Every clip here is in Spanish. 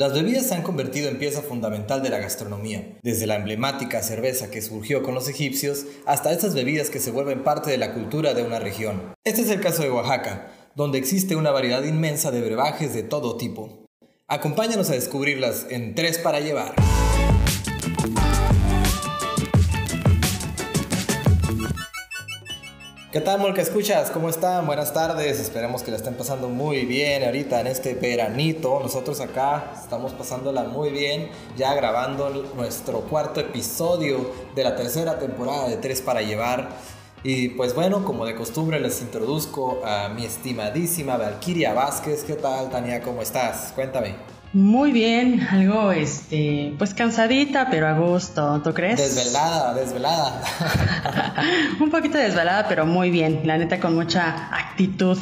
Las bebidas se han convertido en pieza fundamental de la gastronomía, desde la emblemática cerveza que surgió con los egipcios hasta estas bebidas que se vuelven parte de la cultura de una región. Este es el caso de Oaxaca, donde existe una variedad inmensa de brebajes de todo tipo. Acompáñanos a descubrirlas en Tres para llevar. ¿Qué tal, Molca? ¿Escuchas? ¿Cómo están? Buenas tardes. Esperemos que la estén pasando muy bien ahorita en este veranito. Nosotros acá estamos pasándola muy bien, ya grabando nuestro cuarto episodio de la tercera temporada de Tres para Llevar. Y pues bueno, como de costumbre les introduzco a mi estimadísima Valquiria Vázquez. ¿Qué tal, Tania? ¿Cómo estás? Cuéntame. Muy bien, algo, este, pues cansadita, pero a gusto, ¿tú crees? Desvelada, desvelada. Un poquito desvelada, pero muy bien, la neta con mucha actitud.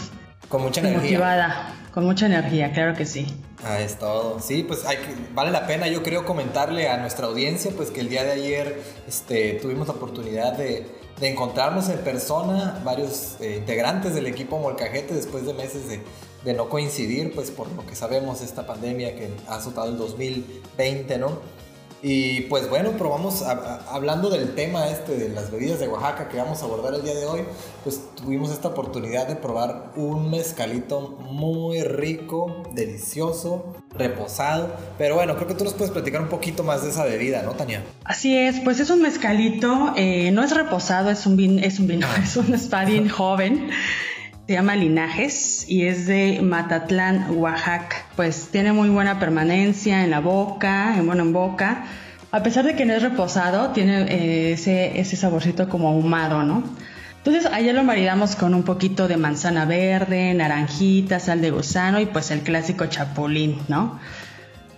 Con mucha energía. Motivada, con mucha energía, claro que sí. Ah, es todo. Sí, pues hay vale la pena, yo creo, comentarle a nuestra audiencia, pues que el día de ayer este, tuvimos la oportunidad de, encontrarnos en persona, varios eh, integrantes del equipo Molcajete, después de meses de de no coincidir, pues por lo que sabemos esta pandemia que ha azotado el 2020, ¿no? Y pues bueno, probamos, hablando del tema este de las bebidas de Oaxaca que vamos a abordar el día de hoy, pues tuvimos esta oportunidad de probar un mezcalito muy rico, delicioso, reposado. Pero bueno, creo que tú nos puedes platicar un poquito más de esa bebida, ¿no, Tania? Así es, pues es un mezcalito, eh, no es reposado, es un vino, es un vino, ah. es un spadín joven se llama Linajes y es de Matatlán, Oaxaca. Pues tiene muy buena permanencia en la boca, en bueno en boca. A pesar de que no es reposado, tiene eh, ese, ese saborcito como ahumado, ¿no? Entonces ayer lo maridamos con un poquito de manzana verde, naranjita, sal de gusano y pues el clásico chapulín, ¿no?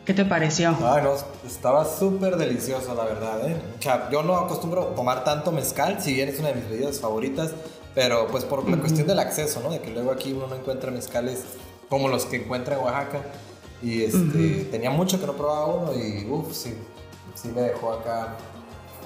¿Qué te pareció? Ay, no, estaba súper delicioso, la verdad, ¿eh? O sea, yo no acostumbro tomar tanto mezcal, si bien es una de mis bebidas favoritas, pero pues por la cuestión del acceso, ¿no? De que luego aquí uno no encuentra mezcales como los que encuentra en Oaxaca. Y este, tenía mucho que no probaba uno y uff, sí, sí me dejó acá,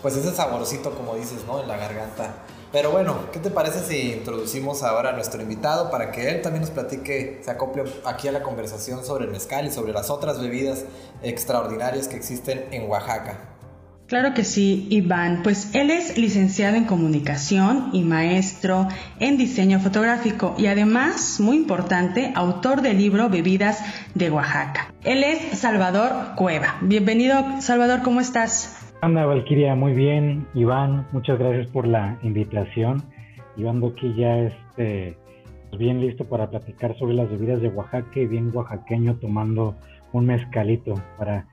pues ese saborcito como dices, ¿no? En la garganta. Pero bueno, ¿qué te parece si introducimos ahora a nuestro invitado para que él también nos platique, se acople aquí a la conversación sobre el mezcal y sobre las otras bebidas extraordinarias que existen en Oaxaca? Claro que sí, Iván. Pues él es licenciado en comunicación y maestro en diseño fotográfico y además, muy importante, autor del libro Bebidas de Oaxaca. Él es Salvador Cueva. Bienvenido, Salvador, ¿cómo estás? Anda, Valquiria, muy bien. Iván, muchas gracias por la invitación. Iván aquí ya este, pues bien listo para platicar sobre las bebidas de Oaxaca y bien oaxaqueño tomando un mezcalito para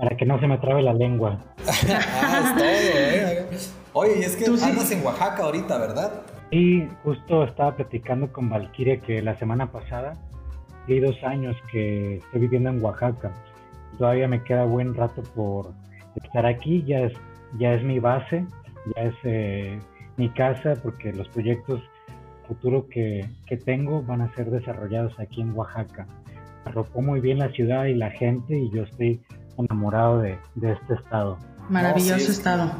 para que no se me trabe la lengua. ah, es todo, ¿eh? Oye, y es que andas en Oaxaca ahorita, ¿verdad? Sí, justo estaba platicando con Valkyria que la semana pasada, hay dos años que estoy viviendo en Oaxaca. Todavía me queda buen rato por estar aquí, ya es, ya es mi base, ya es eh, mi casa, porque los proyectos futuros que, que tengo van a ser desarrollados aquí en Oaxaca. Arropó muy bien la ciudad y la gente y yo estoy enamorado de, este estado. Maravilloso estado.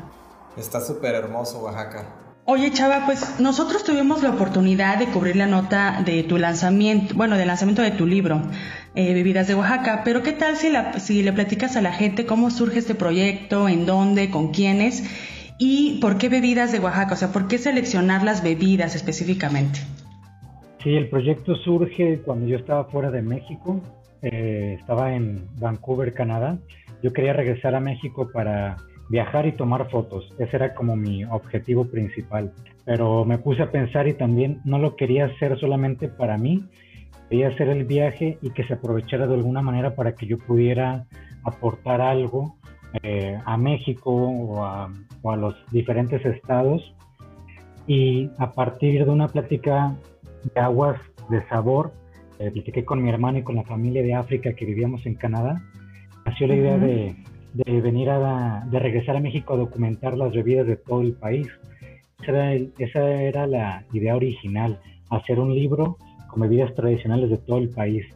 Está súper hermoso Oaxaca. Oye, Chava, pues nosotros tuvimos la oportunidad de cubrir la nota de tu lanzamiento, bueno, del lanzamiento de tu libro, eh, Bebidas de Oaxaca, pero ¿qué tal si, la, si le platicas a la gente cómo surge este proyecto, en dónde, con quiénes y por qué bebidas de Oaxaca? O sea, ¿por qué seleccionar las bebidas específicamente? Sí, el proyecto surge cuando yo estaba fuera de México, eh, estaba en Vancouver, Canadá. Yo quería regresar a México para viajar y tomar fotos. Ese era como mi objetivo principal. Pero me puse a pensar y también no lo quería hacer solamente para mí. Quería hacer el viaje y que se aprovechara de alguna manera para que yo pudiera aportar algo eh, a México o a, o a los diferentes estados. Y a partir de una plática de aguas de sabor, eh, platiqué con mi hermano y con la familia de África que vivíamos en Canadá, nació la idea de, venir a, de regresar a México a documentar las bebidas de todo el país. Esa era, la idea original, hacer un libro con bebidas tradicionales de todo el país,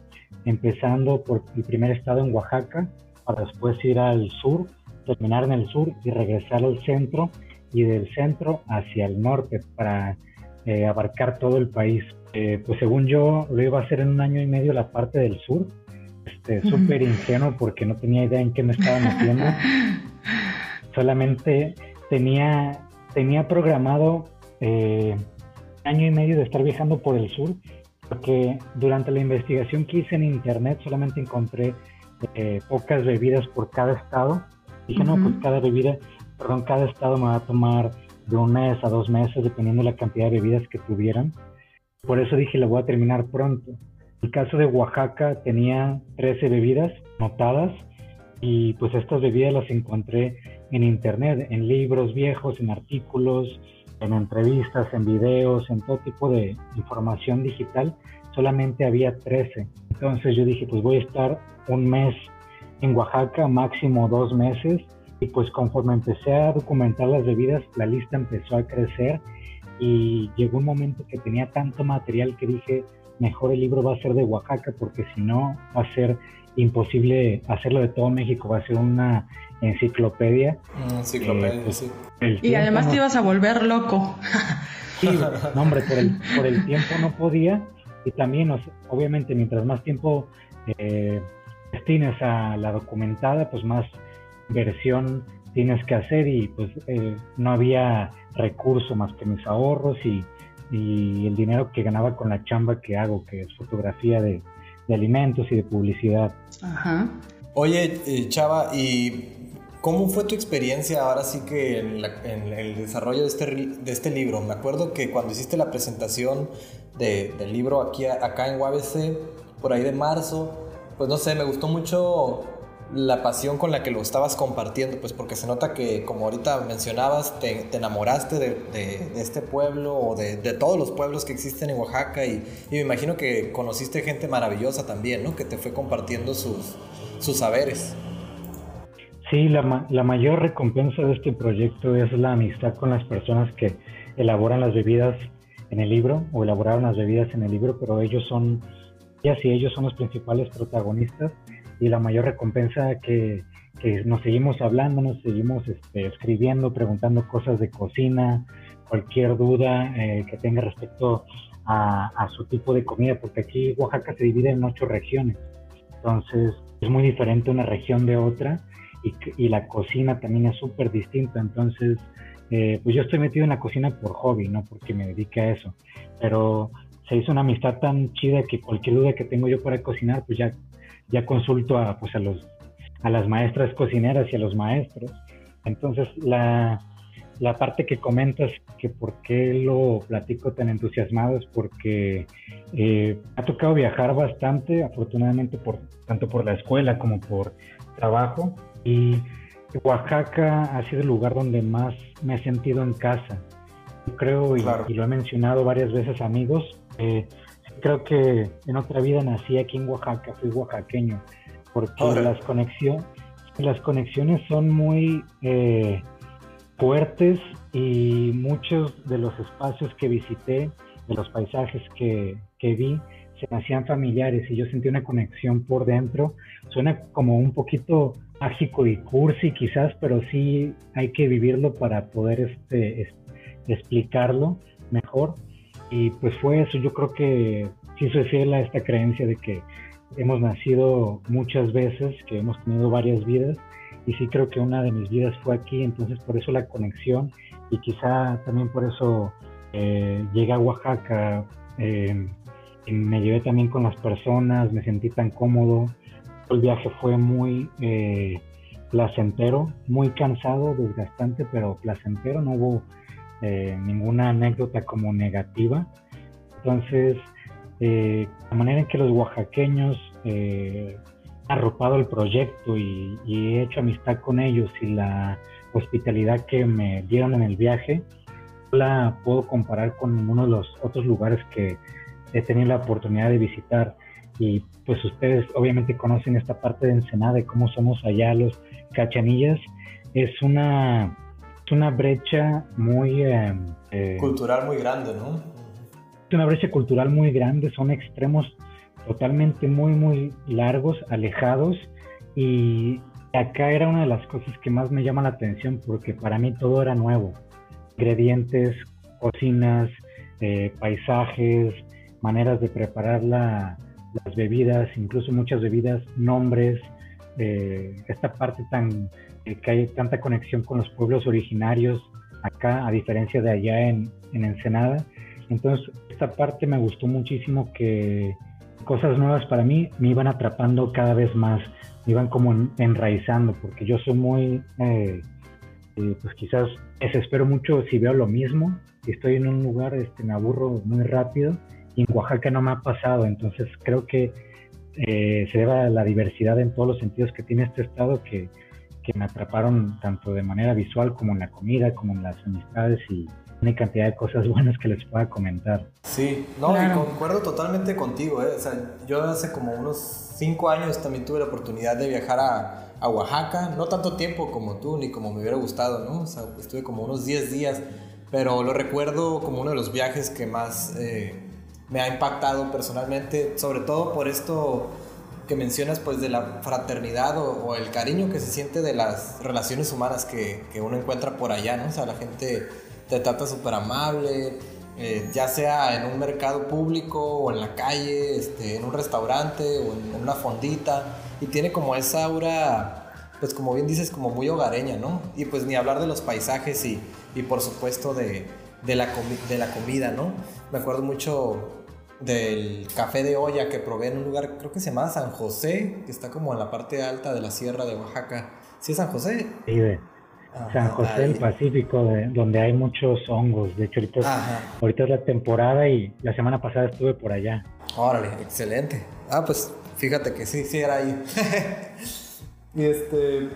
empezando por el primer estado en Oaxaca, para después ir al sur, terminar en el sur y regresar al centro, y del centro hacia el norte para eh, abarcar todo el país. Eh, pues según yo lo iba a hacer en un año y medio la parte del sur este, súper ingenuo porque no tenía idea en qué me estaba metiendo. Solamente tenía, tenía programado eh, año y medio de estar viajando por el sur, porque durante la investigación que hice en internet solamente encontré eh, pocas bebidas por cada estado. Dije, no, pues cada bebida, perdón, cada estado me va a tomar de un mes a dos meses, dependiendo de la cantidad de bebidas que tuvieran. Por eso dije, la voy a terminar pronto. El caso de Oaxaca tenía 13 bebidas notadas y pues estas bebidas las encontré en internet, en libros viejos, en artículos, en entrevistas, en videos, en todo tipo de información digital. Solamente había 13. Entonces yo dije, pues voy a estar un mes en Oaxaca, máximo dos meses. Y pues conforme empecé a documentar las bebidas, la lista empezó a crecer y llegó un momento que tenía tanto material que dije, mejor el libro va a ser de Oaxaca porque si no va a ser imposible hacerlo de todo México, va a ser una enciclopedia. enciclopedia, eh, pues, sí. Y además te ibas a volver loco. sí, no, hombre, por el, por el tiempo no podía y también, obviamente, mientras más tiempo eh, destines a la documentada, pues más versión tienes que hacer y pues eh, no había recurso más que mis ahorros y, el dinero que ganaba con la chamba que hago, que es fotografía de, alimentos y de publicidad. Ajá. Oye, eh, Chava, ¿y cómo fue tu experiencia ahora sí que en, el desarrollo de este, de este libro? Me acuerdo que cuando hiciste la presentación del libro aquí acá en UABC, por ahí de marzo, pues no sé, me gustó mucho la pasión con la que lo estabas compartiendo, pues porque se nota que, como ahorita mencionabas, te, enamoraste de, este pueblo o de, todos los pueblos que existen en Oaxaca y, me imagino que conociste gente maravillosa también, ¿no? Que te fue compartiendo sus, sus saberes. Sí, la, la mayor recompensa de este proyecto es la amistad con las personas que elaboran las bebidas en el libro o elaboraron las bebidas en el libro, pero ellos son, ellas y ellos son los principales protagonistas y la mayor recompensa que, que nos seguimos hablando, nos seguimos este, escribiendo, preguntando cosas de cocina, cualquier duda eh, que tenga respecto a, a, su tipo de comida, porque aquí Oaxaca se divide en ocho regiones, entonces es muy diferente una región de otra y, y la cocina también es súper distinta, entonces eh, pues yo estoy metido en la cocina por hobby, no porque me dedique a eso, pero se hizo una amistad tan chida que cualquier duda que tengo yo para cocinar, pues ya ya consulto a, pues a, los, a las maestras cocineras y a los maestros. Entonces, la, la parte que comentas, que por qué lo platico tan entusiasmado, es porque eh, ha tocado viajar bastante, afortunadamente, por, tanto por la escuela como por trabajo. Y Oaxaca ha sido el lugar donde más me he sentido en casa. Yo creo, y, lo he mencionado varias veces, amigos, eh, creo que en otra vida nací aquí en Oaxaca, fui oaxaqueño, porque las, las conexiones son muy eh, fuertes y muchos de los espacios que visité, de los paisajes que, que vi, se me hacían familiares y yo sentí una conexión por dentro. Suena como un poquito mágico y cursi quizás, pero sí hay que vivirlo para poder este, explicarlo mejor. Y pues fue eso, yo creo que sí soy fiel a esta creencia de que hemos nacido muchas veces, que hemos tenido varias vidas, y sí creo que una de mis vidas fue aquí, entonces por eso la conexión, y quizá también por eso eh, llegué a Oaxaca, eh, y me llevé también con las personas, me sentí tan cómodo, el viaje fue muy eh, placentero, muy cansado, desgastante, pero placentero, no hubo eh, ninguna anécdota como negativa. Entonces, eh, la manera en que los oaxaqueños eh, han arropado el proyecto y, he hecho amistad con ellos y la hospitalidad que me dieron en el viaje, la puedo comparar con ninguno de los otros lugares que he tenido la oportunidad de visitar. Y pues ustedes obviamente conocen esta parte de Ensenada, de cómo somos allá los cachanillas. Es una una brecha muy... Eh, eh, cultural muy grande, ¿no? Es una brecha cultural muy grande, son extremos totalmente muy, muy largos, alejados y acá era una de las cosas que más me llama la atención porque para mí todo era nuevo. Ingredientes, cocinas, eh, paisajes, maneras de preparar la, las bebidas, incluso muchas bebidas, nombres, eh, esta parte tan eh, que hay tanta conexión con los pueblos originarios acá, a diferencia de allá en, en Ensenada. Entonces, esta parte me gustó muchísimo que cosas nuevas para mí me iban atrapando cada vez más, me iban como enraizando, porque yo soy muy, eh, eh, pues quizás desespero mucho si veo lo mismo, si estoy en un lugar, este, me aburro muy rápido, y en Oaxaca no me ha pasado, entonces creo que se debe a la diversidad en todos los sentidos que tiene este estado que, que me atraparon tanto de manera visual como en la comida, como en las amistades y una cantidad de cosas buenas que les pueda comentar. Sí, no, y concuerdo totalmente contigo. ¿eh? O sea, yo hace como unos cinco años también tuve la oportunidad de viajar a, a, Oaxaca, no tanto tiempo como tú, ni como me hubiera gustado, ¿no? O sea, estuve como unos 10 días, pero lo recuerdo como uno de los viajes que más eh, me ha impactado personalmente, sobre todo por esto que mencionas pues de la fraternidad o, el cariño que se siente de las relaciones humanas que, que uno encuentra por allá, ¿no? O sea, la gente te trata súper amable, eh, ya sea en un mercado público o en la calle, este, en un restaurante o en, una fondita, y tiene como esa aura, pues como bien dices, como muy hogareña, ¿no? Y pues ni hablar de los paisajes y, y por supuesto de, de, la de la comida, ¿no? Me acuerdo mucho del café de olla que probé en un lugar, creo que se llama San José, que está como en la parte alta de la sierra de Oaxaca. ¿Sí es San José? Sí, San José del Pacífico, donde hay muchos hongos. De hecho, ahorita, es la temporada y la semana pasada estuve por allá. Órale, excelente. Ah, pues fíjate que sí, sí era ahí. y este.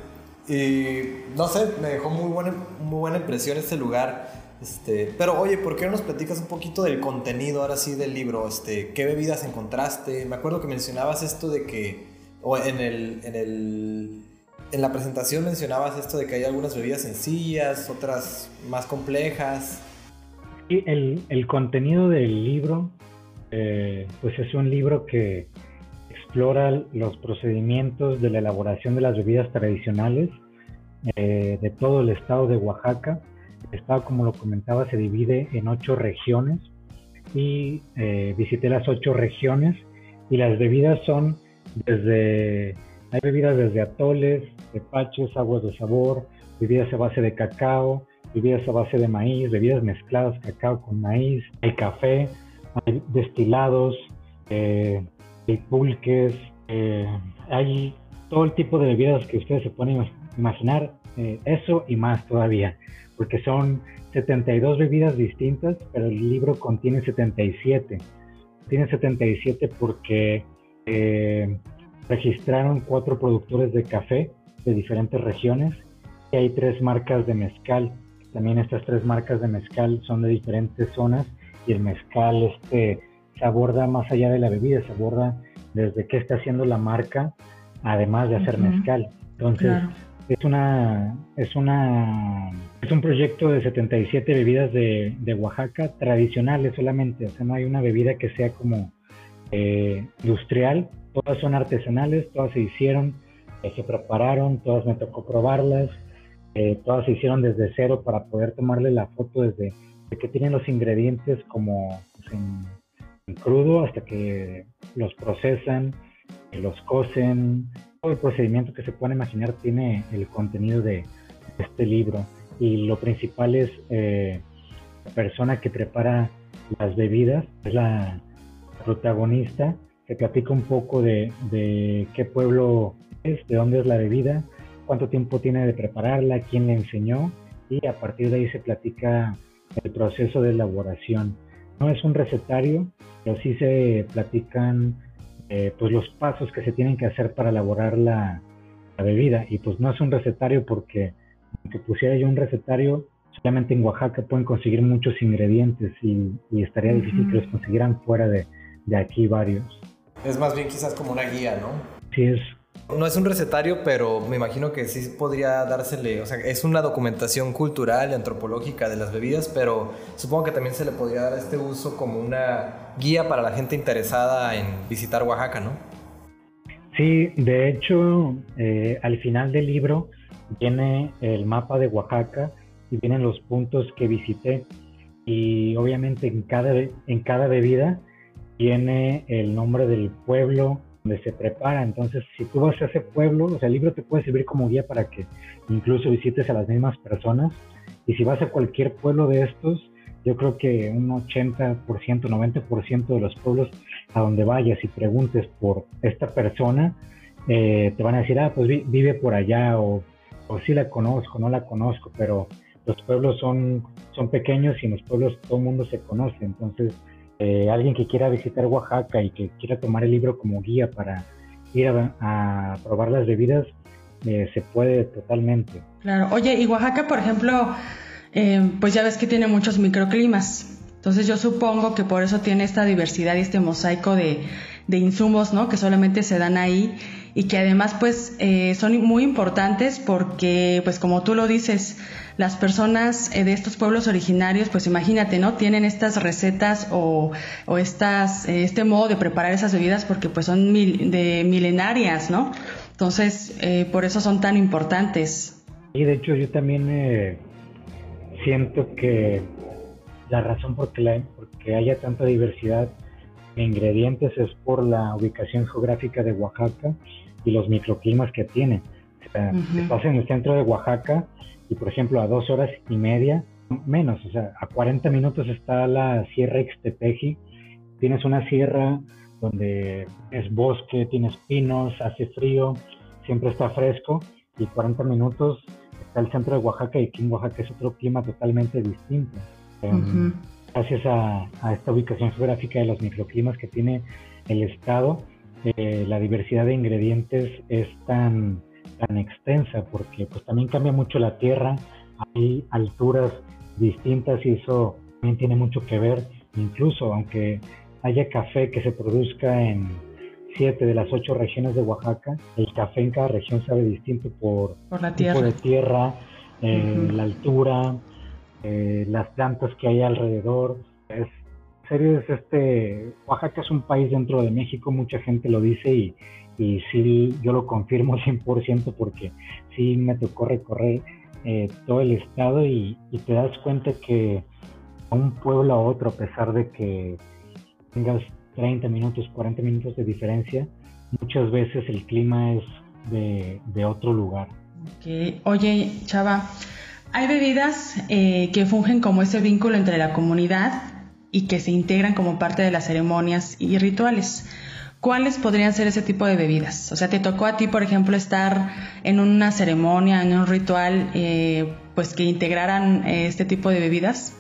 Y no sé, me dejó muy buena, muy buena impresión este lugar. Este, pero oye, ¿por qué no nos platicas un poquito del contenido ahora sí del libro? Este, ¿Qué bebidas encontraste? Me acuerdo que mencionabas esto de que, o en el, en el en la presentación mencionabas esto de que hay algunas bebidas sencillas, otras más complejas. Sí, el, el contenido del libro, eh, pues es un libro que explora los procedimientos de la elaboración de las bebidas tradicionales eh, de todo el estado de Oaxaca. El como lo comentaba, se divide en ocho regiones y eh, visité las ocho regiones y las bebidas son desde hay bebidas desde atoles, tepaches, aguas de sabor, bebidas a base de cacao, bebidas a base de maíz, bebidas mezcladas cacao con maíz, hay café, hay destilados, eh, hay pulques, eh, hay todo el tipo de bebidas que ustedes se pueden imaginar, eso y más todavía, porque son 72 bebidas distintas, pero el libro contiene 77. Tiene 77 porque registraron cuatro productores de café de diferentes regiones y hay tres marcas de mezcal. También estas tres marcas de mezcal son de diferentes zonas y el mezcal este, se aborda más allá de la bebida, se aborda desde qué está haciendo la marca, además de hacer mezcal. Entonces, es una es una es un proyecto de 77 bebidas de, de, Oaxaca tradicionales solamente, o sea, no hay una bebida que sea como eh, industrial, todas son artesanales, todas se hicieron, eh, se prepararon, todas me tocó probarlas, eh, todas se hicieron desde cero para poder tomarle la foto desde que tienen los ingredientes como pues, en, crudo hasta que los procesan, los cocen, todo el procedimiento que se puede imaginar tiene el contenido de, este libro y lo principal es eh, la persona que prepara las bebidas, es la protagonista que platica un poco de, qué pueblo es, de dónde es la bebida, cuánto tiempo tiene de prepararla, quién le enseñó y a partir de ahí se platica el proceso de elaboración. No es un recetario, pero sí se platican eh, pues los pasos que se tienen que hacer para elaborar la, bebida y pues no es un recetario porque aunque pusiera yo un recetario, solamente en Oaxaca pueden conseguir muchos ingredientes y, estaría difícil que los consiguieran fuera de, de aquí varios. Es más bien quizás como una guía, ¿no? Sí, es. No es un recetario, pero me imagino que sí podría dársele, o sea, es una documentación cultural y antropológica de las bebidas, pero supongo que también se le podría dar este uso como una guía para la gente interesada en visitar Oaxaca, ¿no? Sí, de hecho, eh, al final del libro viene el mapa de Oaxaca y vienen los puntos que visité y obviamente en cada, en cada bebida tiene el nombre del pueblo donde se prepara. Entonces, si tú vas a ese pueblo, o sea, el libro te puede servir como guía para que incluso visites a las mismas personas. Y si vas a cualquier pueblo de estos, yo creo que un 80%, 90% de los pueblos a donde vayas y preguntes por esta persona, eh, te van a decir, ah, pues vive por allá o, o sí la conozco, no la conozco, pero los pueblos son, son pequeños y en los pueblos todo el mundo se conoce. Entonces, eh, alguien que quiera visitar Oaxaca y que quiera tomar el libro como guía para ir a, probar las bebidas, eh, se puede totalmente. Claro, oye, y Oaxaca, por ejemplo, eh, pues ya ves que tiene muchos microclimas. Entonces yo supongo que por eso tiene esta diversidad y este mosaico de, insumos, ¿no? Que solamente se dan ahí y que además pues eh, son muy importantes porque pues como tú lo dices, las personas eh, de estos pueblos originarios pues imagínate, ¿no? Tienen estas recetas o, o estas, eh, este modo de preparar esas bebidas porque pues son de milenarias, ¿no? Entonces por eso son tan importantes. Y de hecho yo también siento que la razón por la, porque haya tanta diversidad ingredientes es por la ubicación geográfica de Oaxaca y los microclimas que tiene. O sea, estás en el centro de Oaxaca y, por ejemplo, a dos horas y media, menos, o sea, a 40 minutos está la Sierra Ixtepeji. Tienes una sierra donde es bosque, tienes pinos, hace frío, siempre está fresco y 40 minutos está el centro de Oaxaca y aquí en Oaxaca es otro clima totalmente distinto. Em, gracias a, esta ubicación geográfica de los microclimas que tiene el estado, eh, la diversidad de ingredientes es tan, tan extensa porque pues también cambia mucho la tierra, hay alturas distintas y eso también tiene mucho que ver, incluso aunque haya café que se produzca en siete de las ocho regiones de Oaxaca, el café en cada región sabe distinto por, la tipo tierra. de tierra, eh, la altura, eh, las plantas que hay alrededor. Es serio es este, Oaxaca es un país dentro de México, mucha gente lo dice y, y sí, yo lo confirmo 100% porque sí me tocó recorrer eh, todo el estado y, te das cuenta que un pueblo a otro, a pesar de que tengas 30 minutos, 40 minutos de diferencia, muchas veces el clima es de, de otro lugar. Okay. Oye, Chava, hay bebidas eh, que fungen como ese vínculo entre la comunidad y que se integran como parte de las ceremonias y rituales. ¿Cuáles podrían ser ese tipo de bebidas? O sea, ¿te tocó a ti, por ejemplo, estar en una ceremonia, en un ritual, eh, pues que integraran eh, este tipo de bebidas?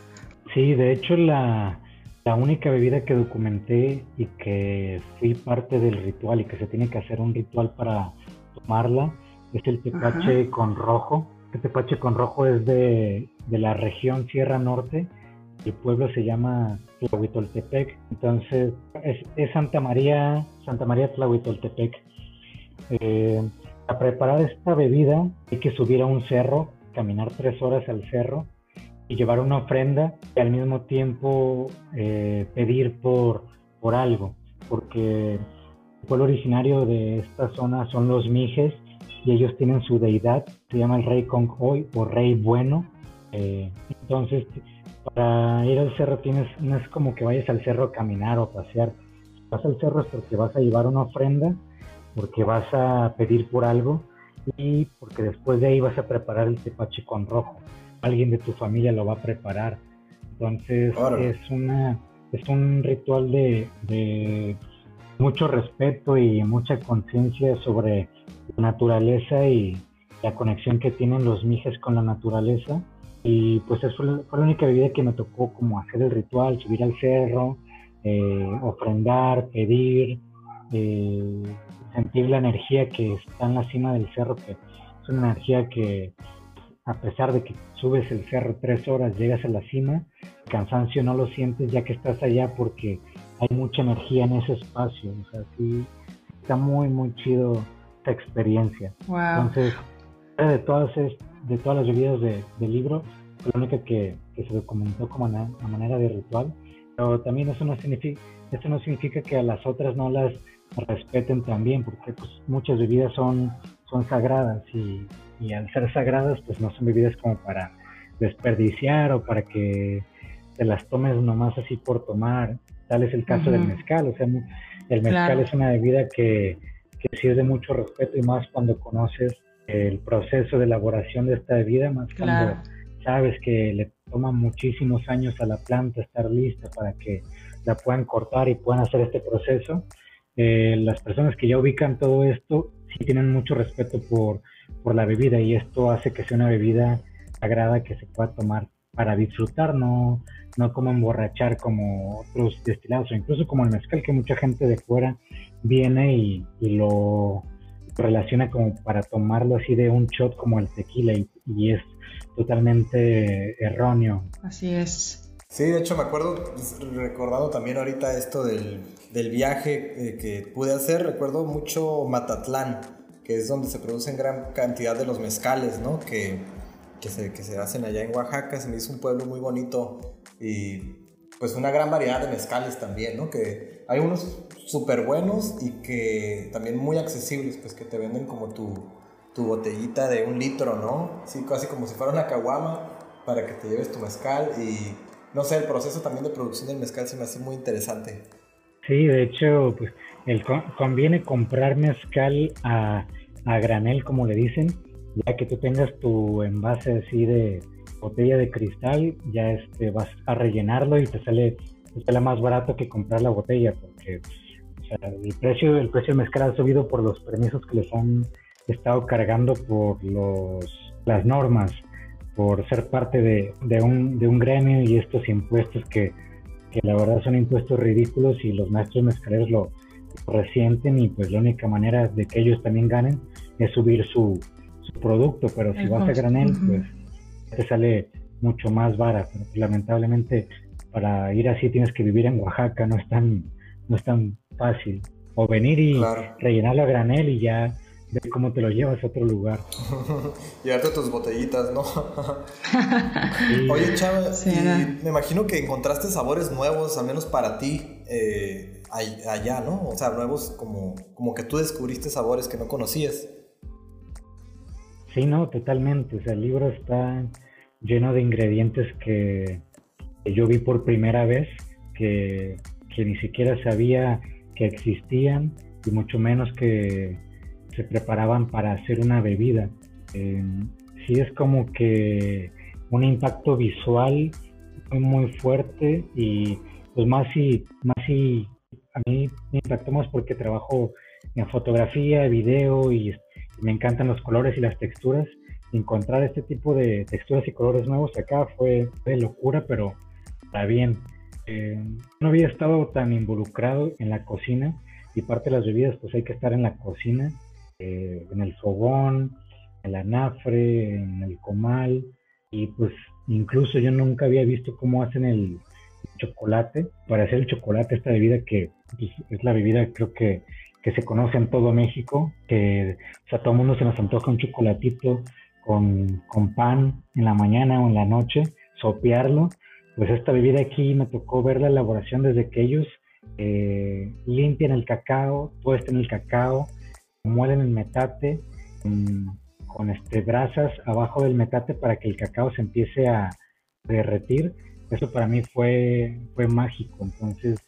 Sí, de hecho la, la única bebida que documenté y que fui parte del ritual y que se tiene que hacer un ritual para tomarla es el tepache con rojo este tepache con rojo es de, la región Sierra Norte. El pueblo se llama Tlahuitoltepec. Entonces, es, Santa María, Santa María Tlahuitoltepec. Eh, para preparar esta bebida hay que subir a un cerro, caminar tres horas al cerro y llevar una ofrenda y al mismo tiempo eh, pedir por, por algo, porque el pueblo originario de esta zona son los mijes y ellos tienen su deidad, se llama el rey Hoy o rey bueno. Eh, entonces, para ir al cerro tienes, no es como que vayas al cerro a caminar o pasear. Si vas al cerro es porque vas a llevar una ofrenda, porque vas a pedir por algo y porque después de ahí vas a preparar el tepache con rojo. Alguien de tu familia lo va a preparar. Entonces es una es un ritual de, de mucho respeto y mucha conciencia sobre la naturaleza y la conexión que tienen los mijes con la naturaleza. Y pues eso fue la única bebida que me tocó como hacer el ritual, subir al cerro, eh, ofrendar, pedir, eh, sentir la energía que está en la cima del cerro, que es una energía que a pesar de que subes el cerro tres horas, llegas a la cima, cansancio no lo sientes ya que estás allá porque hay mucha energía en ese espacio. O sea, sí, está muy, muy chido experiencia. Entonces, de todas, de todas las bebidas de, del libro, fue la única que, se documentó como a, manera de ritual, pero también eso no significa, esto no significa que a las otras no las respeten también, porque pues, muchas bebidas son, son sagradas y, y al ser sagradas, pues no son bebidas como para desperdiciar o para que te las tomes nomás así por tomar. Tal es el caso del mezcal, o sea, el mezcal es una bebida que, que sí es de mucho respeto y más cuando conoces el proceso de elaboración de esta bebida, más cuando sabes que le toma muchísimos años a la planta estar lista para que la puedan cortar y puedan hacer este proceso. Eh, las personas que ya ubican todo esto sí tienen mucho respeto por, por la bebida y esto hace que sea una bebida sagrada que se pueda tomar para disfrutar, no, no como emborrachar como otros destilados o incluso como el mezcal que mucha gente de fuera viene y, lo relaciona como para tomarlo así de un shot como el tequila y, es totalmente erróneo. Así es. Sí, de hecho me acuerdo, recordando también ahorita esto del, del viaje eh, que pude hacer, recuerdo mucho Matatlán, que es donde se producen gran cantidad de los mezcales, ¿no? Que, que, se, que se hacen allá en Oaxaca, se me hizo un pueblo muy bonito y pues una gran variedad de mezcales también, ¿no? Que hay unos súper buenos y que también muy accesibles, pues que te venden como tu, tu botellita de un litro, ¿no? Sí, casi como si fuera una caguama para que te lleves tu mezcal y no sé, el proceso también de producción del mezcal se me hace muy interesante. Sí, de hecho, pues el, conviene comprar mezcal a, a granel, como le dicen, ya que tú tengas tu envase así de botella de cristal, ya este, vas a rellenarlo y te sale, te sale más barato que comprar la botella, porque el precio el precio del mezcal ha subido por los permisos que les han estado cargando por los las normas, por ser parte de, de, un, de un gremio y estos impuestos que, que la verdad son impuestos ridículos y los maestros mezcaleros lo resienten y pues la única manera de que ellos también ganen es subir su, su producto, pero si vas a granel, pues te sale mucho más barato. Lamentablemente, para ir así tienes que vivir en Oaxaca, no es tan, no es tan fácil. O venir y rellenarlo a granel y ya ver cómo te lo llevas a otro lugar. Llevarte tus botellitas, ¿no? Oye, Chava, me imagino que encontraste sabores nuevos, al menos para ti, eh, allá, ¿no? O sea, nuevos como, como que tú descubriste sabores que no conocías. Sí, no, totalmente. O sea, el libro está lleno de ingredientes que, yo vi por primera vez, que, ni siquiera sabía que existían y mucho menos que se preparaban para hacer una bebida. Eh, sí es como que un impacto visual muy, muy fuerte y pues más y más y a mí me impactó más porque trabajo en fotografía, video y me encantan los colores y las texturas. Encontrar este tipo de texturas y colores nuevos acá fue de locura, pero está bien. Eh, no había estado tan involucrado en la cocina y parte de las bebidas pues hay que estar en la cocina, eh, en el fogón, en la anafre, en el comal y pues incluso yo nunca había visto cómo hacen el chocolate. Para hacer el chocolate, esta bebida que pues, es la bebida creo que que se conoce en todo México, que o todo el mundo se nos antoja un chocolatito con, con, pan en la mañana o en la noche, sopearlo. Pues esta bebida aquí me tocó ver la elaboración desde que ellos eh, limpian el cacao, puesten el cacao, muelen el metate con, este, brasas abajo del metate para que el cacao se empiece a derretir. Eso para mí fue, fue mágico. Entonces,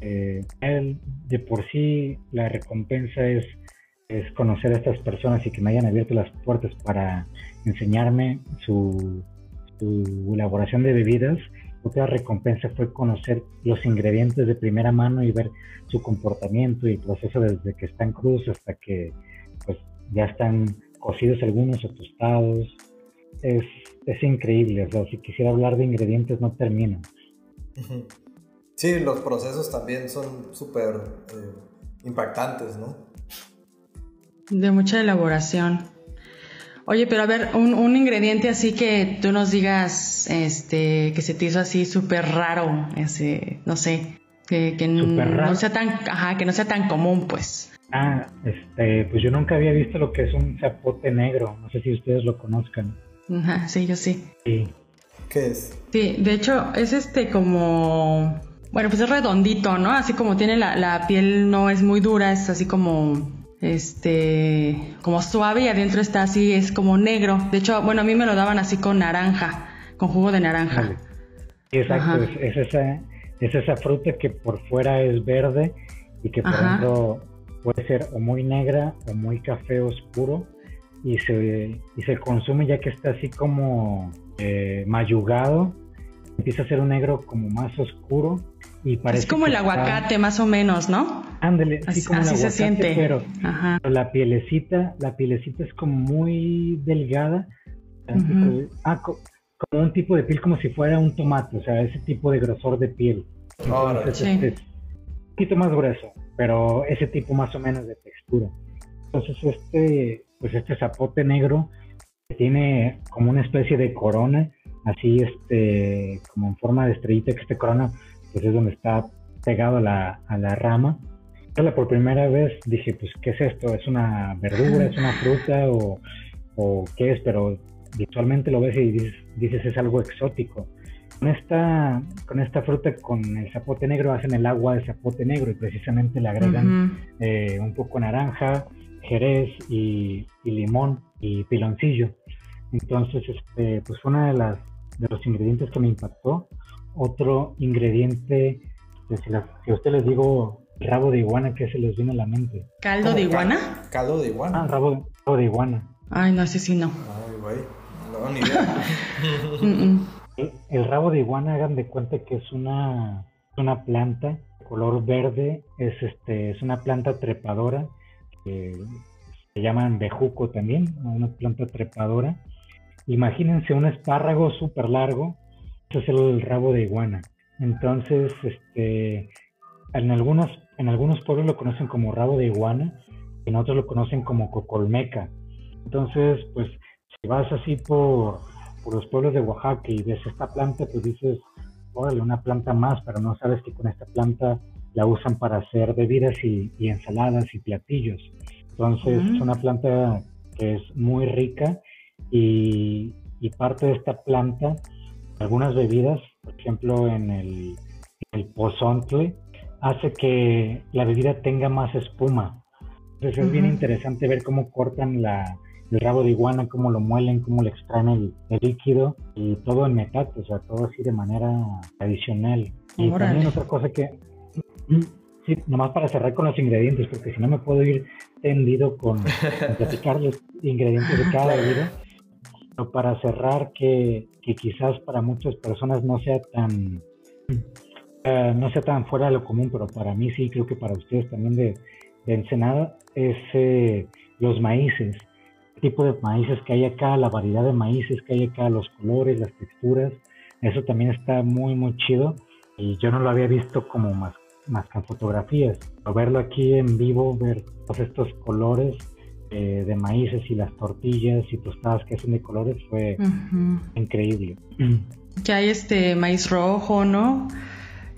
eh, de por sí la recompensa es, es conocer a estas personas y que me hayan abierto las puertas para enseñarme su, elaboración de bebidas. Otra recompensa fue conocer los ingredientes de primera mano y ver su comportamiento y el proceso desde que están crudos hasta que pues, ya están cocidos algunos o tostados. Es, es increíble, o sea, si quisiera hablar de ingredientes no termino. Sí, los procesos también son súper eh, impactantes, ¿no? De mucha elaboración. Oye, pero a ver, un, ingrediente así que tú nos digas, este, que se te hizo así súper raro, ese, no sé, que, no sea tan, ajá, que no sea tan común, pues. Ah, este, pues yo nunca había visto lo que es un zapote negro, no sé si ustedes lo conozcan. Ajá, sí, yo sí. Sí. ¿Qué es? Sí, de hecho, es este como bueno, pues es redondito, ¿no? Así como tiene la, la piel no es muy dura, es así como este como suave y adentro está así, es como negro. De hecho, bueno, a mí me lo daban así con naranja, con jugo de naranja. exacto, es, esa, es esa fruta que por fuera es verde y que por dentro puede ser o muy negra o muy café oscuro y se, y se consume ya que está así como eh, mayugado, empieza a ser un negro como más oscuro y parece... Es como el aguacate más o menos, ¿no? Ándale, así, como el aguacate, se siente. Pero, la pielecita, la pielecita es como muy delgada, ah, como un tipo de piel como si fuera un tomate, o sea, ese tipo de grosor de piel. Entonces, este, un poquito más grueso, pero ese tipo más o menos de textura. Entonces, este, pues este zapote negro tiene como una especie de corona, así, este, como en forma de estrellita, que esta corona, pues es donde está pegado la, a la rama. Entonces, por primera vez dije, pues, ¿qué es esto? ¿Es una verdura? ¿Es una fruta? ¿O, o qué es? Pero visualmente lo ves y dices, es algo exótico. Con esta, con esta fruta, con el zapote negro, hacen el agua de zapote negro y precisamente le agregan eh, un poco naranja, jerez y, limón y piloncillo. Entonces, este, pues fue uno de, las, de los ingredientes que me impactó. Otro ingrediente, si, si a usted les digo rabo de iguana, ¿qué se les viene a la mente? ¿Caldo de iguana? Caldo de iguana. Ah, rabo, rabo de iguana. Ay, no sé si no. Ay, güey. No, ni idea. el, rabo de iguana, hagan de cuenta que es una, una planta color verde, es este, es una planta trepadora, que se llaman bejuco también, una planta trepadora. Imagínense un espárrago súper largo, ese es el rabo de iguana. Entonces, este, en algunos, en algunos pueblos lo conocen como rabo de iguana, en otros lo conocen como cocolmeca. Entonces, pues si vas así por, los pueblos de Oaxaca y ves esta planta, pues dices, órale, una planta más, pero no sabes que con esta planta la usan para hacer bebidas y, ensaladas y platillos. Entonces, es una planta que es muy rica y, parte de esta planta, algunas bebidas, por ejemplo, en el, el pozontle, hace que la bebida tenga más espuma. Entonces, es bien interesante ver cómo cortan la, el rabo de iguana, cómo lo muelen, cómo le extraen el, líquido y todo en metate, o sea, todo así de manera tradicional. Y también otra cosa que, sí, nomás para cerrar con los ingredientes, porque si no me puedo ir tendido con, platicar los ingredientes de cada bebida, pero para cerrar que, que, quizás para muchas personas no sea tan... Eh, no sea tan fuera de lo común, pero para mí sí, creo que para ustedes también de, de Ensenada, es eh, los maíces tipo de maíces que hay acá, la variedad de maíces que hay acá, los colores, las texturas. Eso también está muy, muy chido. Y yo no lo había visto como más, más que en fotografías. Pero verlo aquí en vivo, ver todos estos colores eh, de maíces y las tortillas y tostadas que hacen de colores fue increíble. Que hay este maíz rojo, ¿no?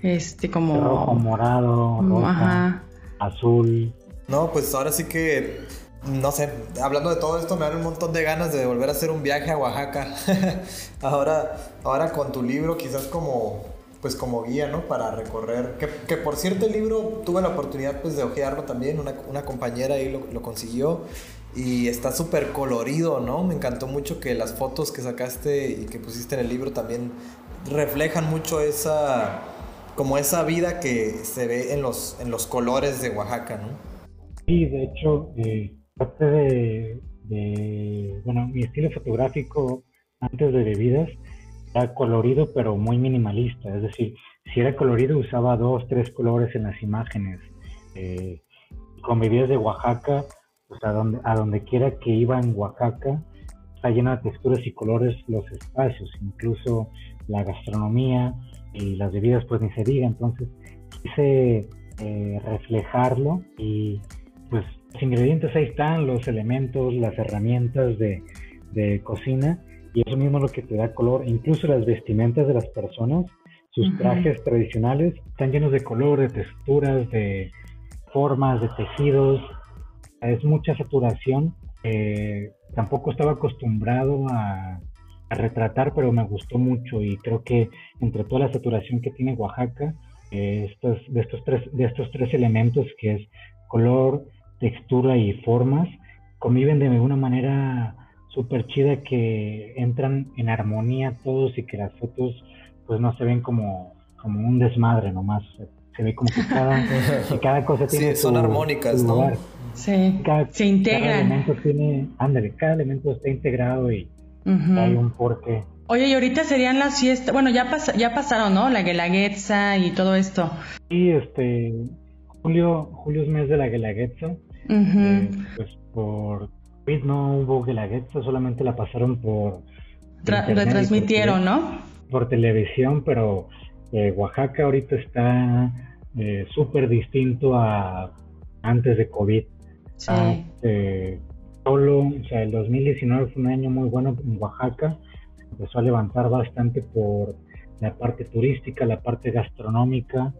Este como... Rojo, morado, roja, azul. No, pues ahora sí que no sé, hablando de todo esto me dan un montón de ganas de volver a hacer un viaje a Oaxaca. ahora, ahora con tu libro quizás como, pues como guía, ¿no? Para recorrer. Que, por cierto el libro tuve la oportunidad pues de ojearlo también, una, compañera ahí lo, consiguió y está súper colorido, ¿no? Me encantó mucho que las fotos que sacaste y que pusiste en el libro también reflejan mucho esa, como esa vida que se ve en los, en los colores de Oaxaca, ¿no? Sí, de hecho, eh, parte de, bueno, mi estilo fotográfico antes de bebidas era colorido pero muy minimalista, es decir, si era colorido usaba dos, tres colores en las imágenes. Eh, con de Oaxaca, pues a donde, a donde quiera que iba en Oaxaca, está lleno de texturas y colores los espacios, incluso la gastronomía y las bebidas pues ni se diga, entonces quise eh, reflejarlo y pues los ingredientes ahí están, los elementos, las herramientas de, cocina y eso mismo es lo que te da color. Incluso las vestimentas de las personas, sus trajes tradicionales están llenos de color, de texturas, de formas, de tejidos. Es mucha saturación. tampoco estaba acostumbrado a, retratar, pero me gustó mucho y creo que entre toda la saturación que tiene Oaxaca, eh, estos, de, estos tres, de estos tres elementos que es color, textura y formas conviven de una manera súper chida que entran en armonía todos y que las fotos pues no se ven como, como un desmadre nomás. Se ve como que cada, cada cosa tiene. Sí, son armónicas, ¿no? Sí, se integran. Cada elemento tiene, ándale, cada elemento está integrado y hay un porqué. Oye, y ahorita serían las fiestas, bueno, ya, ya pasaron, ¿no? La Guelaguetza y todo esto. Sí, este, julio, julio es mes de la Guelaguetza. Eh, pues por COVID no hubo Guelaguetza, solamente la pasaron por... retransmitieron, ¿no? Por televisión, pero eh, Oaxaca ahorita está eh, súper distinto a antes de COVID. Sí. Ah, solo, o sea, el 2019 fue un año muy bueno en Oaxaca empezó a levantar bastante por la parte turística, la parte gastronómica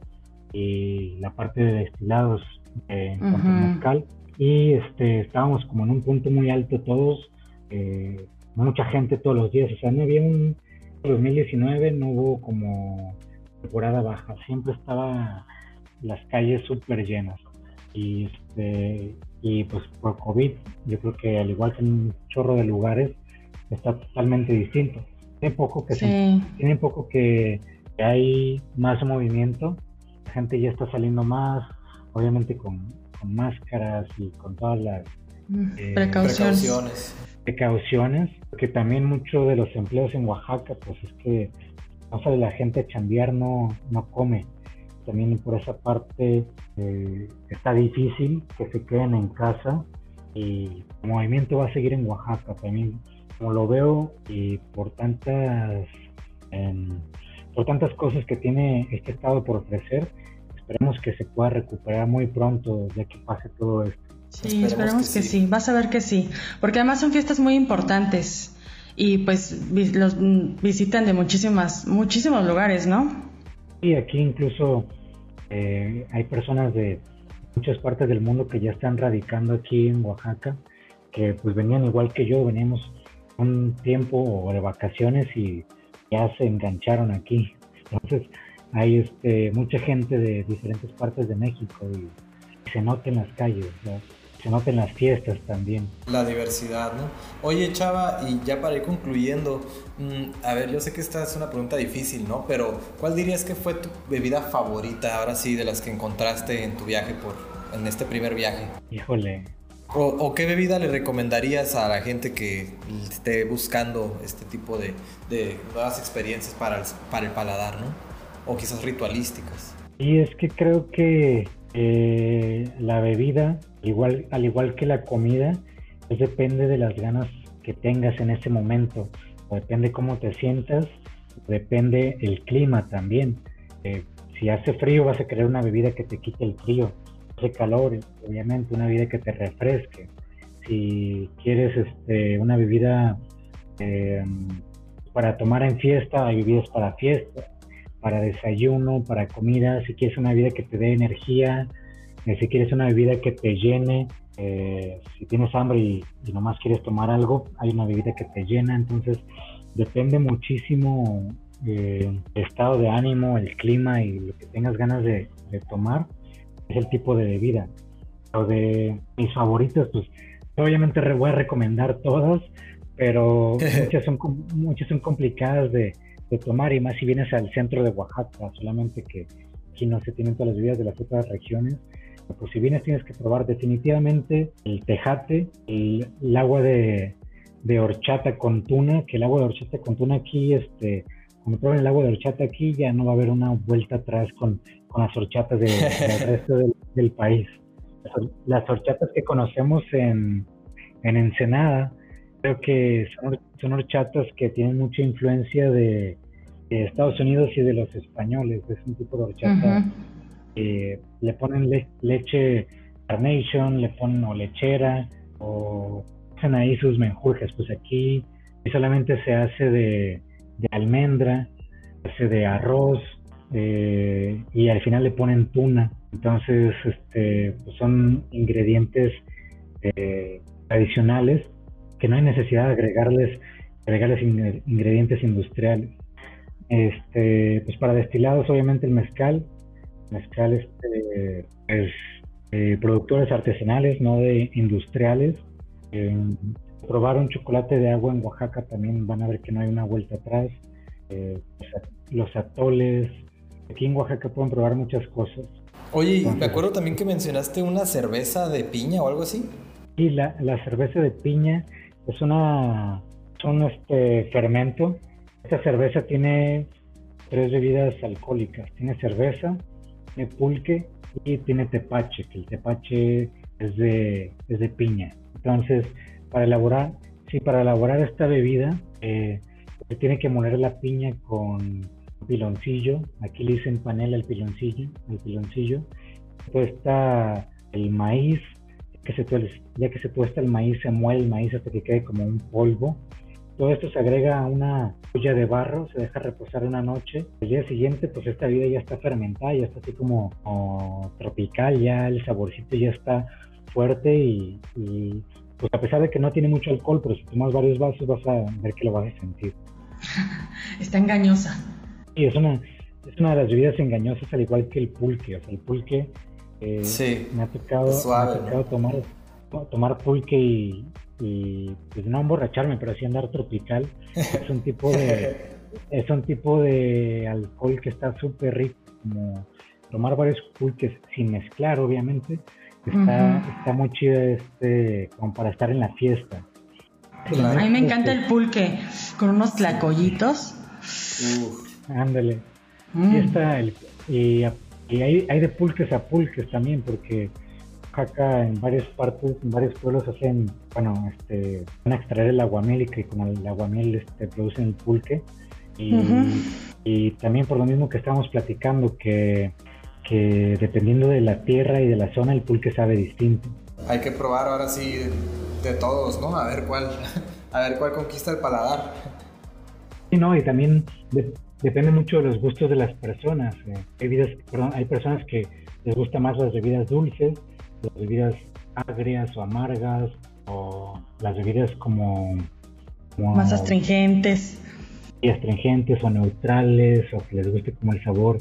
y la parte de destilados en uh Y este, estábamos como en un punto muy alto todos, eh, mucha gente todos los días, o sea, no había un 2019, no hubo como temporada baja, siempre estaba las calles súper llenas. Y, este, y pues por COVID, yo creo que al igual que en un chorro de lugares, está totalmente distinto. Tiene poco que, tiene poco que, hay más movimiento, la gente ya está saliendo más, obviamente con, máscaras y con todas las eh, precauciones. precauciones. porque también mucho de los empleos en Oaxaca, pues es que no sale la gente a chambear, no, no come. También por esa parte eh, está difícil que se queden en casa y el movimiento va a seguir en Oaxaca también como lo veo y por tantas em, por tantas cosas que tiene este estado por ofrecer esperemos que se pueda recuperar muy pronto ya que pase todo esto. Sí esperemos, que, sí. vas a ver que sí. Porque además son fiestas muy importantes. Y pues los visitan de muchísimas muchísimos lugares no sí aquí incluso eh, hay personas de muchas partes del mundo que ya están radicando aquí en Oaxaca que pues venían igual que yo. Veníamos un tiempo de vacaciones y ya se engancharon aquí. Entonces hay este, mucha gente de diferentes partes de México y, se nota en las calles, se nota en las fiestas también. La diversidad, ¿no? Oye Chava, y ya para ir concluyendo, mm, a ver, yo sé que esta es una pregunta difícil, ¿no? Pero ¿cuál dirías que fue tu bebida favorita ahora sí de las que encontraste en tu viaje por, en este primer viaje? Híjole, o, qué bebida le recomendarías a la gente que esté buscando este tipo de, nuevas experiencias para el, para el paladar, ¿no? O quizás ritualísticas. Y es que creo que eh, la bebida, igual, al igual que la comida, pues depende de las ganas que tengas en ese momento, depende cómo te sientas, depende el clima también. Eh, si hace frío vas a querer una bebida que te quite el frío de calor, obviamente, una bebida que te refresque. Si quieres este, una bebida eh, para tomar en fiesta, hay bebidas para fiesta, para desayuno, para comida. Si quieres una bebida que te dé energía, eh, si quieres una bebida que te llene, eh, si tienes hambre y, nomás quieres tomar algo, hay una bebida que te llena. Entonces, depende muchísimo el estado de ánimo, el clima y lo que tengas ganas de tomar es el tipo de bebida. O de mis favoritos, pues obviamente voy a recomendar todas, pero muchas son, muchas son complicadas de, tomar y más si vienes al centro de Oaxaca, solamente que aquí no se tienen todas las bebidas de las otras regiones. Pues si vienes tienes que probar definitivamente el tejate, el, agua de, de, horchata con tuna, que el agua de horchata con tuna aquí, este, cuando prueben el agua de horchata aquí ya no va a haber una vuelta atrás con con las horchatas del resto del, país. Las horchatas que conocemos en, en Ensenada, creo que son, horchatas que tienen mucha influencia de, Estados Unidos y de los españoles. Es un tipo de horchata que le ponen leche carnation, le ponen o lechera, o hacen ahí sus menjurjes. Pues aquí solamente se hace de, de almendra, se hace de arroz, eh, y al final le ponen tuna. Entonces, este, pues son ingredientes eh, tradicionales que no hay necesidad de agregarles, agregarles ingredientes industriales. Este, pues para destilados, obviamente el mezcal, mezcal este, es eh, productores artesanales, no de industriales. probar un chocolate de agua en Oaxaca también van a ver que no hay una vuelta atrás. los atoles, Aquí en Oaxaca pueden probar muchas cosas. Oye, me acuerdo también que mencionaste una cerveza de piña o algo así. Sí, la, la cerveza de piña es una un este fermento. Esta cerveza tiene tres bebidas alcohólicas. Tiene cerveza, tiene pulque y tiene tepache, que el tepache es de, es de piña. Entonces, para elaborar, sí, para elaborar esta bebida, eh, se tiene que moler la piña con piloncillo. Aquí le dicen panela el piloncillo, el piloncillo. Después está el maíz, que se, ya que se tuesta el maíz, se muele el maíz hasta que quede como un polvo. Todo esto se agrega a una olla de barro, se deja reposar una noche. El día siguiente, pues esta bebida ya está fermentada, ya está así como, tropical, ya el saborcito ya está fuerte y, pues a pesar de que no tiene mucho alcohol, pero si tomas varios vasos vas a ver que lo vas a sentir. Está engañosa. Sí, es una, es una de las bebidas engañosas al igual que el pulque. O sea, el pulque eh, sí, me ha tocado, tomar, tomar pulque y, y pues no emborracharme, pero sí andar tropical. Es un tipo de es un tipo de alcohol que está súper rico, como tomar varios pulques sin mezclar, obviamente. Está, está muy chido este, como para estar en la fiesta. A mí me encanta el pulque con unos tlacoyitos. Ándale. Mm. Y, está el, y, hay, hay de pulques a pulques también, porque acá en varias partes, en varios pueblos hacen, bueno, este, van a extraer el aguamiel y que con el aguamiel este, producen el pulque. Y, y también por lo mismo que estábamos platicando, que, que dependiendo de la tierra y de la zona, el pulque sabe distinto. Hay que probar ahora sí de, todos, ¿no? A ver cuál, a ver cuál conquista el paladar. Sí, no, y también depende mucho de los gustos de las personas. Eh, hay, hay personas que les gustan más las bebidas dulces, las bebidas agrias o amargas, o las bebidas como... más astringentes. Y astringentes o neutrales, o que les guste como el sabor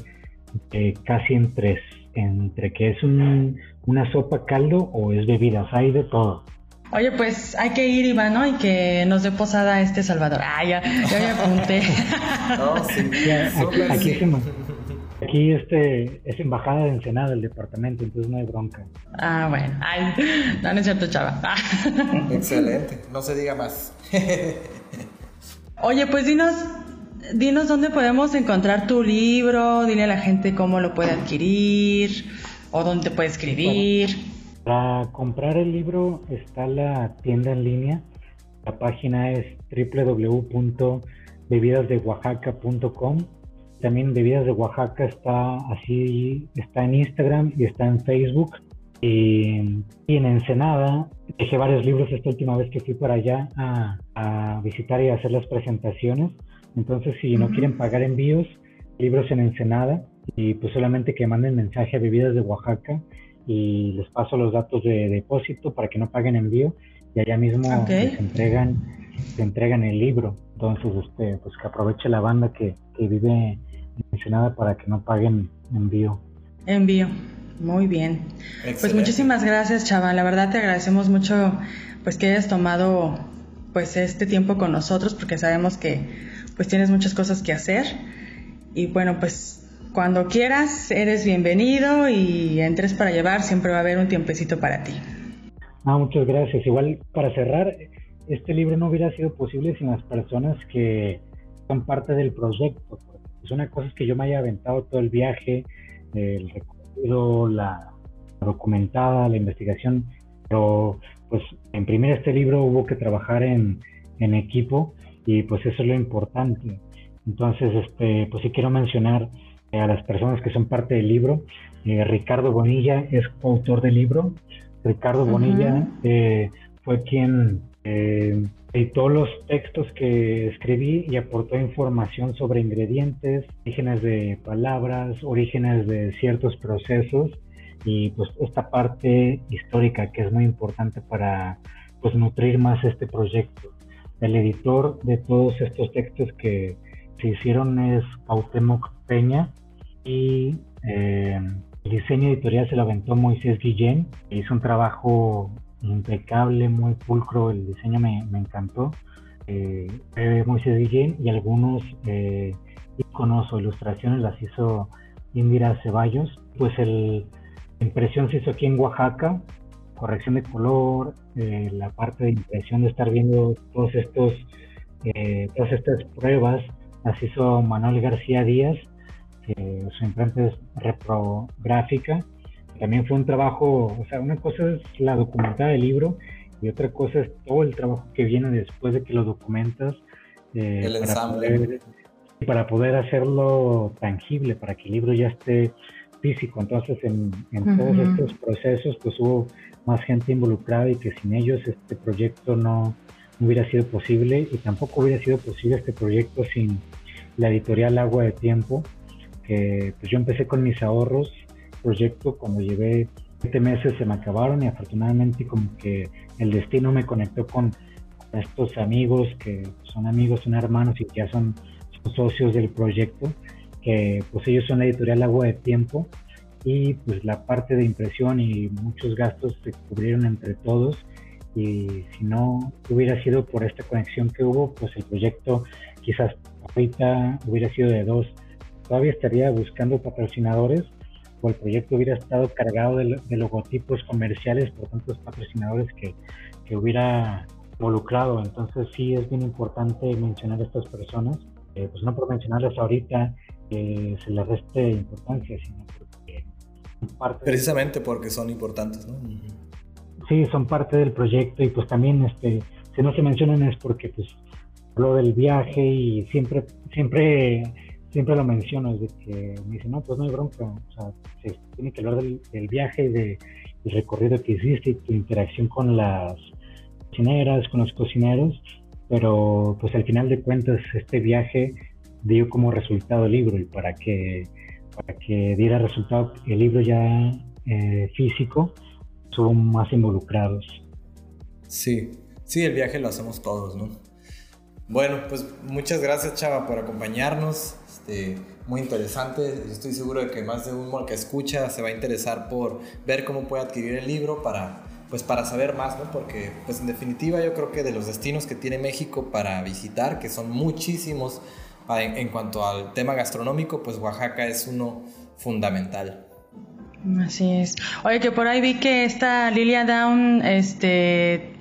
eh, casi entre, entre que es una sopa caldo o es bebidas, hay de todo. Oye, pues hay que ir, Iván, ¿no? Y que nos dé posada este Salvador. Ah, ya, ya me apunté. no, sí, aquí, este, es embajada de Ensenada el departamento, entonces no hay bronca. Ah, bueno. Ay, no, no es cierto, chava. Excelente, no se diga más. Oye, pues dinos, dinos dónde podemos encontrar tu libro, dile a la gente cómo lo puede adquirir o dónde puede escribir. Para comprar el libro está la tienda en línea. La página es www.bebidasdeoaxaca.com. También Bebidas de Oaxaca está así, está en Instagram y está en Facebook. Y, en Ensenada dejé varios libros esta última vez que fui para allá a, visitar y hacer las presentaciones. Entonces, si no quieren pagar envíos, libros en Ensenada y pues solamente que manden mensaje a Bebidas de Oaxaca y les paso los datos de depósito para que no paguen envío y allá mismo les entregan se entregan el libro. Entonces este pues que aproveche la banda que, que vive mencionada para que no paguen envío. Envío. Muy bien. Pues muchísimas gracias chava. La verdad te agradecemos mucho pues que hayas tomado pues este tiempo con nosotros porque sabemos que pues tienes muchas cosas que hacer. Y bueno pues cuando quieras, eres bienvenido y entres para llevar, siempre va a haber un tiempecito para ti. Ah, muchas gracias. Igual para cerrar, este libro no hubiera sido posible sin las personas que son parte del proyecto. Es una cosa que yo me haya aventado todo el viaje, el recorrido, la documentada, la investigación, pero pues imprimir este libro hubo que trabajar en, en equipo y pues eso es lo importante. Entonces, este, pues sí quiero mencionar a las personas que son parte del libro. Eh, Ricardo Bonilla es coautor del libro. Ricardo Bonilla eh, fue quien eh, editó los textos que escribí y aportó información sobre ingredientes, orígenes de palabras, orígenes de ciertos procesos y pues esta parte histórica que es muy importante para pues nutrir más este proyecto. El editor de todos estos textos que se hicieron es Cuauhtémoc Peña y eh, el diseño editorial se lo aventó Moisés Guillén, hizo un trabajo impecable, muy pulcro, el diseño me, encantó. Eh, Moisés Guillén y algunos eh, iconos o ilustraciones las hizo Indira Ceballos. Pues el, la impresión se hizo aquí en Oaxaca, corrección de color, eh, la parte de impresión de estar viendo todos estos, eh, todas estas pruebas, las hizo Manuel García Díaz, que su imprenta es reprográfica. También fue un trabajo, o sea, una cosa es la documentada del libro y otra cosa es todo el trabajo que viene después de que lo documentas. Eh, el ensamble para poder hacerlo tangible, para que el libro ya esté físico. Entonces, en, todos estos procesos, pues hubo más gente involucrada y que sin ellos este proyecto no, hubiera sido posible y tampoco hubiera sido posible este proyecto sin la editorial Agua de Tiempo, que pues yo empecé con mis ahorros, proyecto cuando llevé siete meses se me acabaron y afortunadamente como que el destino me conectó con estos amigos que son amigos, son hermanos y ya son socios del proyecto, que pues ellos son la editorial Agua de Tiempo y pues la parte de impresión y muchos gastos se cubrieron entre todos y si no hubiera sido por esta conexión que hubo, pues el proyecto quizás ahorita hubiera sido de dos. Todavía estaría buscando patrocinadores o el proyecto hubiera estado cargado de, logotipos comerciales por tantos patrocinadores que, que hubiera involucrado. Entonces sí es bien importante mencionar a estas personas eh, pues no por mencionarlas ahorita que se les reste importancia, sino porque son parte Precisamente porque son importantes, ¿no? Sí, son parte del proyecto y pues también, este, si no se mencionan es porque pues hablo del viaje y siempre, siempre, siempre lo menciono, es de que me dicen, no, pues no hay bronca, o sea, se tiene que hablar del, viaje y del recorrido que hiciste y tu interacción con las cocineras, con los cocineros, pero pues al final de cuentas este viaje dio como resultado el libro y para que, para que diera resultado el libro ya eh, físico, son más involucrados. Sí, sí, el viaje lo hacemos todos, ¿no? Bueno, pues muchas gracias Chava por acompañarnos, este, muy interesante, estoy seguro de que más de uno que escucha se va a interesar por ver cómo puede adquirir el libro para pues para saber más, ¿no? Porque pues en definitiva yo creo que de los destinos que tiene México para visitar, que son muchísimos en, cuanto al tema gastronómico, pues Oaxaca es uno fundamental. Así es. Oye, que por ahí vi que esta Lilia Down, este,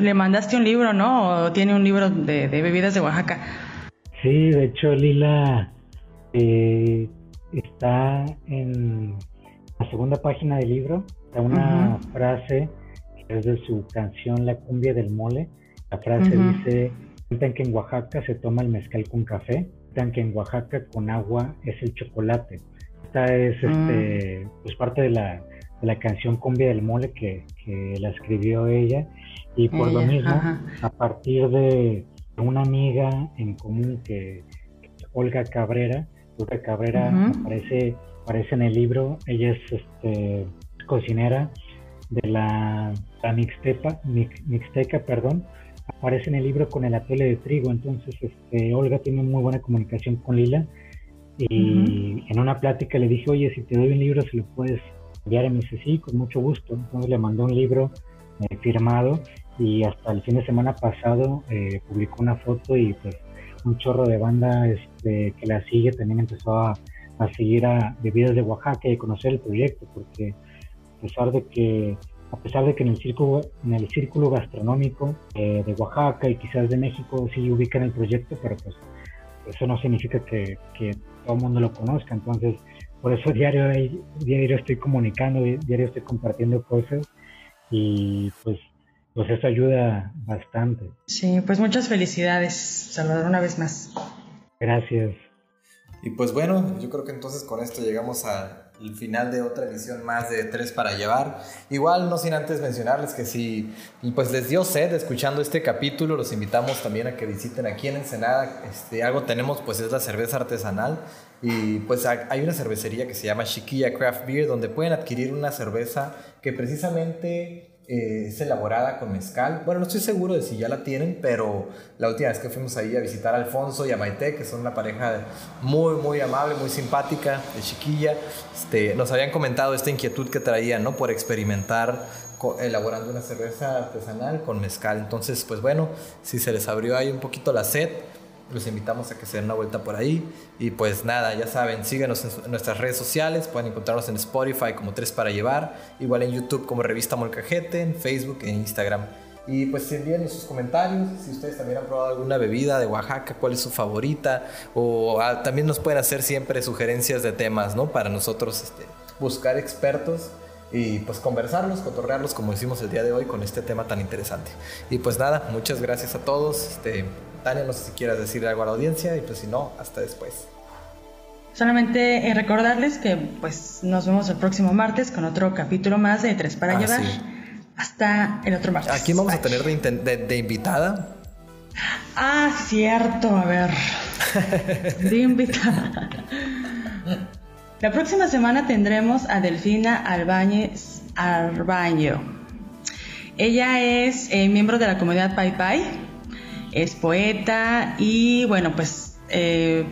le mandaste un libro, ¿no? O tiene un libro de, bebidas de Oaxaca. Sí, de hecho Lila eh, está en la segunda página del libro una frase que es de su canción La cumbia del mole. La frase dice, cuentan que en Oaxaca se toma el mezcal con café, cuentan que en Oaxaca con agua es el chocolate. Esta es este, mm. pues parte de la, de la, canción Cumbia del Mole que, que, la escribió ella y por lo mismo, a partir de una amiga en común que, Olga Cabrera, Olga Cabrera aparece, aparece en el libro, ella es este, cocinera de la, Mixtepa, Mixteca, perdón, aparece en el libro con el atole de trigo. Entonces, este, Olga tiene muy buena comunicación con Lila. Y en una plática le dije, oye, si te doy un libro, se lo puedes enviar. Y me dice, sí, con mucho gusto. Entonces le mandó un libro eh, firmado y hasta el fin de semana pasado eh, publicó una foto y pues un chorro de banda este, que la sigue también empezó a, a seguir a Bebidas de Oaxaca y conocer el proyecto porque a pesar de que a pesar de que en el círculo, en el círculo gastronómico eh, de Oaxaca y quizás de México sí ubican el proyecto, pero pues eso no significa que, todo el mundo lo conozca. Entonces, por eso diario, diario estoy comunicando, diario estoy compartiendo cosas y pues, pues eso ayuda bastante. Sí, pues muchas felicidades, Salvador, una vez más. Gracias. Y pues bueno, yo creo que entonces con esto llegamos a el final de otra edición más de Tres para Llevar. Igual, no sin antes mencionarles que si pues les dio sed escuchando este capítulo, los invitamos también a que visiten aquí en Ensenada. Este, algo tenemos, pues es la cerveza artesanal. Y pues hay una cervecería que se llama Chiquilla Craft Beer, donde pueden adquirir una cerveza que precisamente eh, es elaborada con mezcal. Bueno, no estoy seguro de si ya la tienen, pero la última vez que fuimos ahí a visitar a Alfonso y a Maite, que son una pareja muy, muy amable, muy simpática, de chiquilla, este, nos habían comentado esta inquietud que traían, ¿no? Por experimentar elaborando una cerveza artesanal con mezcal. Entonces, pues bueno, si se les abrió ahí un poquito la sed, Los invitamos a que se den una vuelta por ahí. Y pues nada, ya saben, síguenos en, nuestras redes sociales. Pueden encontrarnos en Spotify como Tres para Llevar. Igual en YouTube como Revista Molcajete, en Facebook e Instagram. Y pues envíen sus comentarios si ustedes también han probado alguna bebida de Oaxaca, cuál es su favorita. O ah, también nos pueden hacer siempre sugerencias de temas, ¿no? Para nosotros este, buscar expertos y pues conversarlos, cotorrearlos como hicimos el día de hoy con este tema tan interesante. Y pues nada, muchas gracias a todos. Este, Tania, no sé si quieras decir algo a la audiencia y pues si no, hasta después. Solamente eh, recordarles que pues nos vemos el próximo martes con otro capítulo más de Tres para ah, llevar. Hasta el otro martes. Aquí vamos a tener de, de, invitada. Ah, cierto, a ver. de invitada. La próxima semana tendremos a Delfina Albañez Arbaño. Ella es eh, miembro de la comunidad Pai Pai, es poeta y bueno, pues eh,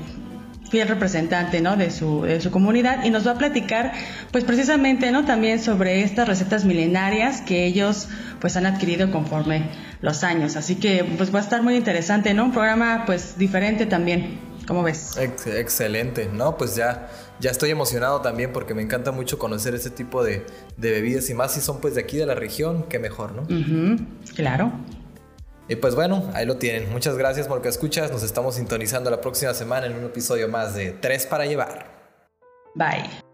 fiel representante ¿no? de, su, de su comunidad y nos va a platicar pues precisamente ¿no? también sobre estas recetas milenarias que ellos pues han adquirido conforme los años. Así que pues va a estar muy interesante, ¿no? Un programa pues diferente también. ¿Cómo ves? excelente, ¿no? Pues ya ya estoy emocionado también porque me encanta mucho conocer ese tipo de, bebidas y más si son pues de aquí de la región, qué mejor, ¿no? claro. Y pues bueno, ahí lo tienen. Muchas gracias por que escuchas. Nos estamos sintonizando la próxima semana en un episodio más de Tres para llevar. Bye.